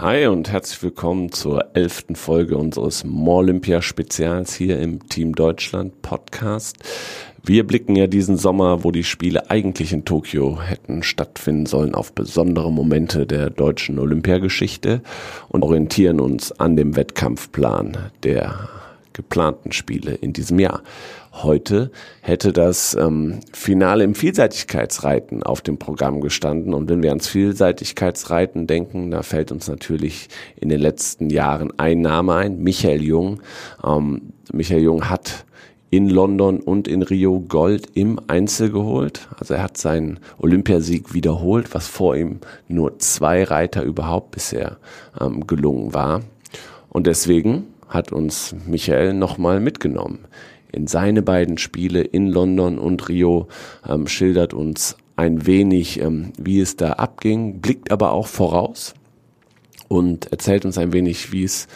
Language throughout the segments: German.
Hi und herzlich willkommen zur elften Folge unseres Olympia Spezials hier im Team Deutschland Podcast. Wir blicken ja diesen Sommer, wo die Spiele eigentlich in Tokio hätten stattfinden sollen, auf besondere Momente der deutschen Olympiageschichte und orientieren uns an dem Wettkampfplan der geplanten Spiele in diesem Jahr. Heute hätte das ähm, Finale im Vielseitigkeitsreiten auf dem Programm gestanden. Und wenn wir ans Vielseitigkeitsreiten denken, da fällt uns natürlich in den letzten Jahren ein Name ein, Michael Jung. Ähm, Michael Jung hat in London und in Rio Gold im Einzel geholt. Also er hat seinen Olympiasieg wiederholt, was vor ihm nur zwei Reiter überhaupt bisher ähm, gelungen war. Und deswegen hat uns Michael nochmal mitgenommen. In seine beiden Spiele in London und Rio ähm, schildert uns ein wenig, ähm, wie es da abging, blickt aber auch voraus und erzählt uns ein wenig, wie es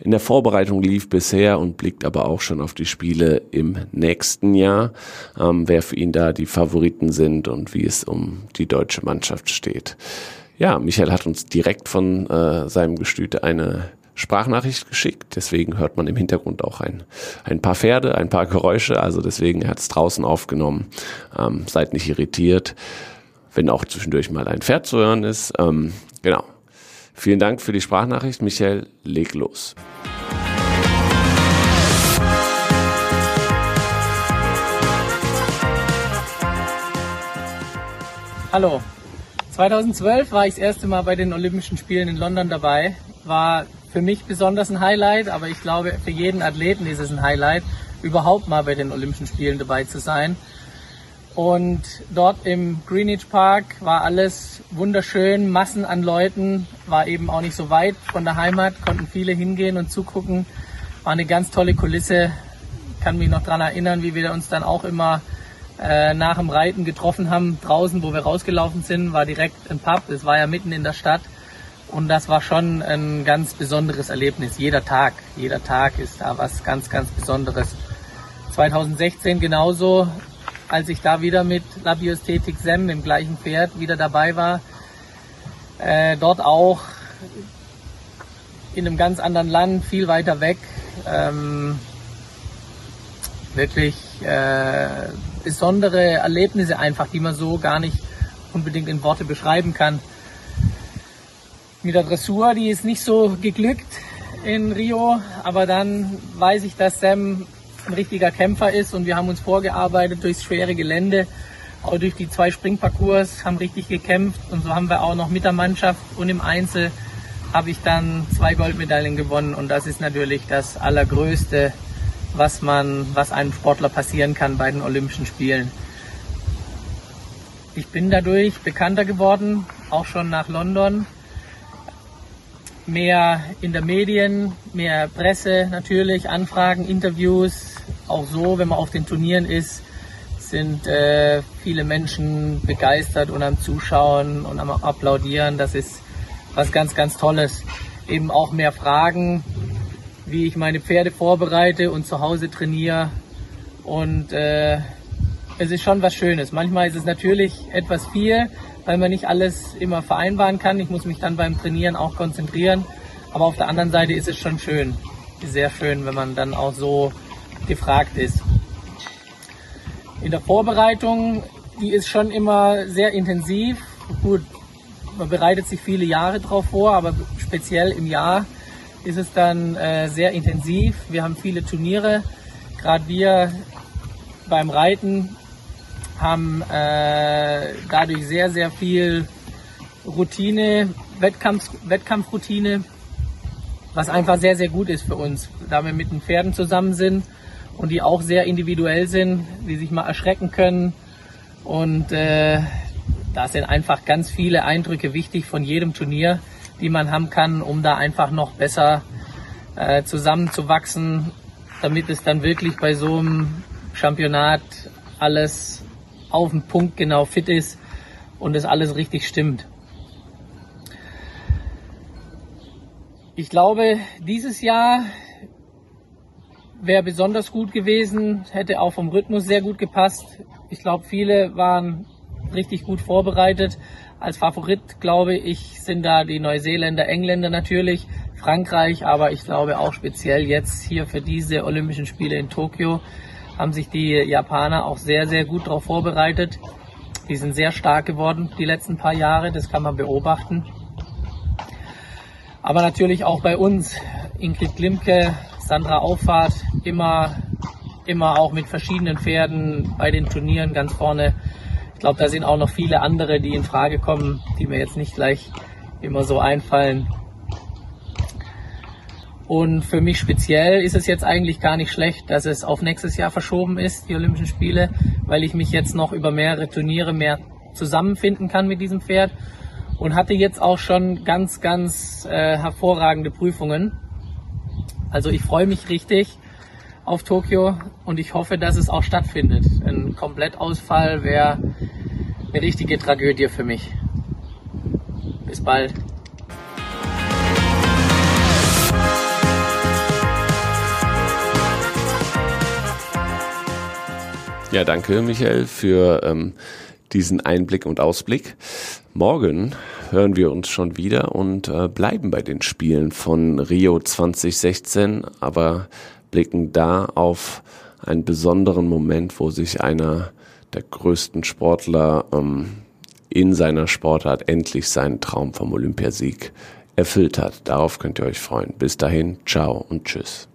in der Vorbereitung lief bisher und blickt aber auch schon auf die Spiele im nächsten Jahr, ähm, wer für ihn da die Favoriten sind und wie es um die deutsche Mannschaft steht. Ja, Michael hat uns direkt von äh, seinem Gestüte eine Sprachnachricht geschickt. Deswegen hört man im Hintergrund auch ein, ein paar Pferde, ein paar Geräusche. Also deswegen hat es draußen aufgenommen. Ähm, seid nicht irritiert, wenn auch zwischendurch mal ein Pferd zu hören ist. Ähm, genau. Vielen Dank für die Sprachnachricht. Michael, leg los. Hallo. 2012 war ich das erste Mal bei den Olympischen Spielen in London dabei. War für mich besonders ein Highlight, aber ich glaube, für jeden Athleten ist es ein Highlight, überhaupt mal bei den Olympischen Spielen dabei zu sein. Und dort im Greenwich Park war alles wunderschön, Massen an Leuten, war eben auch nicht so weit von der Heimat, konnten viele hingehen und zugucken. War eine ganz tolle Kulisse. Kann mich noch daran erinnern, wie wir uns dann auch immer äh, nach dem Reiten getroffen haben. Draußen, wo wir rausgelaufen sind, war direkt ein Pub. Es war ja mitten in der Stadt. Und das war schon ein ganz besonderes Erlebnis. Jeder Tag, jeder Tag ist da was ganz, ganz Besonderes. 2016 genauso, als ich da wieder mit Labiosthetik Sem, im gleichen Pferd, wieder dabei war. Äh, dort auch in einem ganz anderen Land, viel weiter weg. Ähm, wirklich äh, besondere Erlebnisse einfach, die man so gar nicht unbedingt in Worte beschreiben kann mit der Dressur, die ist nicht so geglückt in Rio, aber dann weiß ich, dass Sam ein richtiger Kämpfer ist und wir haben uns vorgearbeitet durchs schwere Gelände, auch durch die zwei Springparcours, haben richtig gekämpft und so haben wir auch noch mit der Mannschaft und im Einzel habe ich dann zwei Goldmedaillen gewonnen und das ist natürlich das Allergrößte, was man, was einem Sportler passieren kann bei den Olympischen Spielen. Ich bin dadurch bekannter geworden, auch schon nach London mehr in der Medien, mehr Presse natürlich, Anfragen, Interviews. Auch so, wenn man auf den Turnieren ist, sind äh, viele Menschen begeistert und am Zuschauen und am Applaudieren. Das ist was ganz, ganz Tolles. Eben auch mehr Fragen, wie ich meine Pferde vorbereite und zu Hause trainiere. Und äh, es ist schon was Schönes. Manchmal ist es natürlich etwas viel, weil man nicht alles immer vereinbaren kann. Ich muss mich dann beim Trainieren auch konzentrieren. Aber auf der anderen Seite ist es schon schön, sehr schön, wenn man dann auch so gefragt ist. In der Vorbereitung, die ist schon immer sehr intensiv. Gut, man bereitet sich viele Jahre drauf vor, aber speziell im Jahr ist es dann äh, sehr intensiv. Wir haben viele Turniere. Gerade wir beim Reiten haben äh, dadurch sehr, sehr viel Routine, Wettkampf, Wettkampfroutine, was einfach sehr, sehr gut ist für uns, da wir mit den Pferden zusammen sind und die auch sehr individuell sind, die sich mal erschrecken können. Und äh, da sind einfach ganz viele Eindrücke wichtig von jedem Turnier, die man haben kann, um da einfach noch besser äh, zusammenzuwachsen, damit es dann wirklich bei so einem Championat alles auf den Punkt genau fit ist und es alles richtig stimmt. Ich glaube, dieses Jahr wäre besonders gut gewesen, hätte auch vom Rhythmus sehr gut gepasst. Ich glaube, viele waren richtig gut vorbereitet. Als Favorit, glaube ich, sind da die Neuseeländer, Engländer natürlich, Frankreich, aber ich glaube auch speziell jetzt hier für diese Olympischen Spiele in Tokio haben sich die Japaner auch sehr, sehr gut darauf vorbereitet. Die sind sehr stark geworden die letzten paar Jahre, das kann man beobachten. Aber natürlich auch bei uns, Ingrid Glimke, Sandra Auffahrt, immer, immer auch mit verschiedenen Pferden bei den Turnieren ganz vorne ich glaube, da sind auch noch viele andere, die in Frage kommen, die mir jetzt nicht gleich immer so einfallen. Und für mich speziell ist es jetzt eigentlich gar nicht schlecht, dass es auf nächstes Jahr verschoben ist, die Olympischen Spiele, weil ich mich jetzt noch über mehrere Turniere mehr zusammenfinden kann mit diesem Pferd und hatte jetzt auch schon ganz, ganz äh, hervorragende Prüfungen. Also ich freue mich richtig auf Tokio und ich hoffe, dass es auch stattfindet. Ein Komplettausfall wäre eine richtige Tragödie für mich. Bis bald. Ja, danke Michael für ähm, diesen Einblick und Ausblick. Morgen hören wir uns schon wieder und äh, bleiben bei den Spielen von Rio 2016, aber blicken da auf einen besonderen Moment, wo sich einer der größten Sportler ähm, in seiner Sportart endlich seinen Traum vom Olympiasieg erfüllt hat. Darauf könnt ihr euch freuen. Bis dahin, ciao und tschüss.